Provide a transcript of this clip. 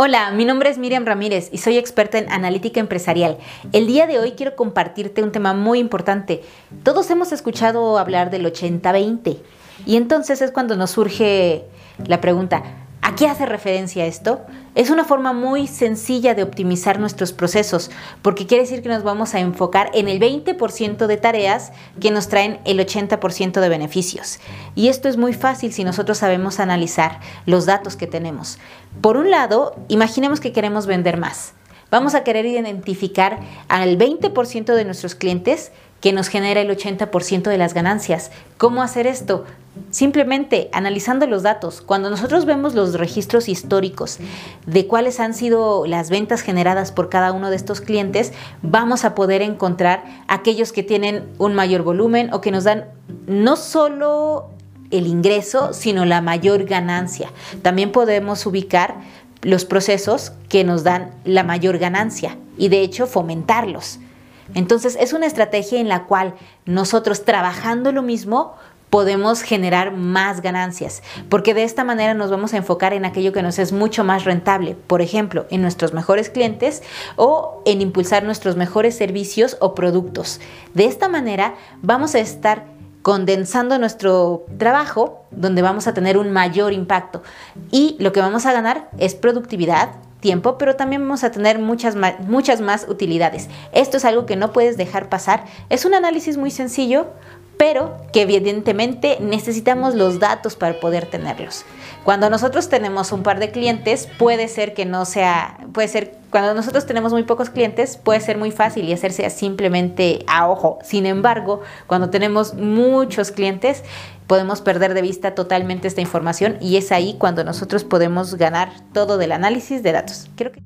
Hola, mi nombre es Miriam Ramírez y soy experta en analítica empresarial. El día de hoy quiero compartirte un tema muy importante. Todos hemos escuchado hablar del 80-20 y entonces es cuando nos surge la pregunta, ¿A qué hace referencia esto? Es una forma muy sencilla de optimizar nuestros procesos, porque quiere decir que nos vamos a enfocar en el 20% de tareas que nos traen el 80% de beneficios. Y esto es muy fácil si nosotros sabemos analizar los datos que tenemos. Por un lado, imaginemos que queremos vender más. Vamos a querer identificar al 20% de nuestros clientes que nos genera el 80% de las ganancias. ¿Cómo hacer esto? Simplemente analizando los datos. Cuando nosotros vemos los registros históricos de cuáles han sido las ventas generadas por cada uno de estos clientes, vamos a poder encontrar aquellos que tienen un mayor volumen o que nos dan no solo el ingreso, sino la mayor ganancia. También podemos ubicar los procesos que nos dan la mayor ganancia y de hecho fomentarlos. Entonces es una estrategia en la cual nosotros trabajando lo mismo podemos generar más ganancias, porque de esta manera nos vamos a enfocar en aquello que nos es mucho más rentable, por ejemplo, en nuestros mejores clientes o en impulsar nuestros mejores servicios o productos. De esta manera vamos a estar condensando nuestro trabajo donde vamos a tener un mayor impacto y lo que vamos a ganar es productividad, tiempo, pero también vamos a tener muchas más, muchas más utilidades. Esto es algo que no puedes dejar pasar. Es un análisis muy sencillo, pero que evidentemente necesitamos los datos para poder tenerlos. Cuando nosotros tenemos un par de clientes, puede ser que no sea, puede ser, cuando nosotros tenemos muy pocos clientes, puede ser muy fácil y hacerse simplemente a ojo. Sin embargo, cuando tenemos muchos clientes, podemos perder de vista totalmente esta información y es ahí cuando nosotros podemos ganar todo del análisis de datos. Creo que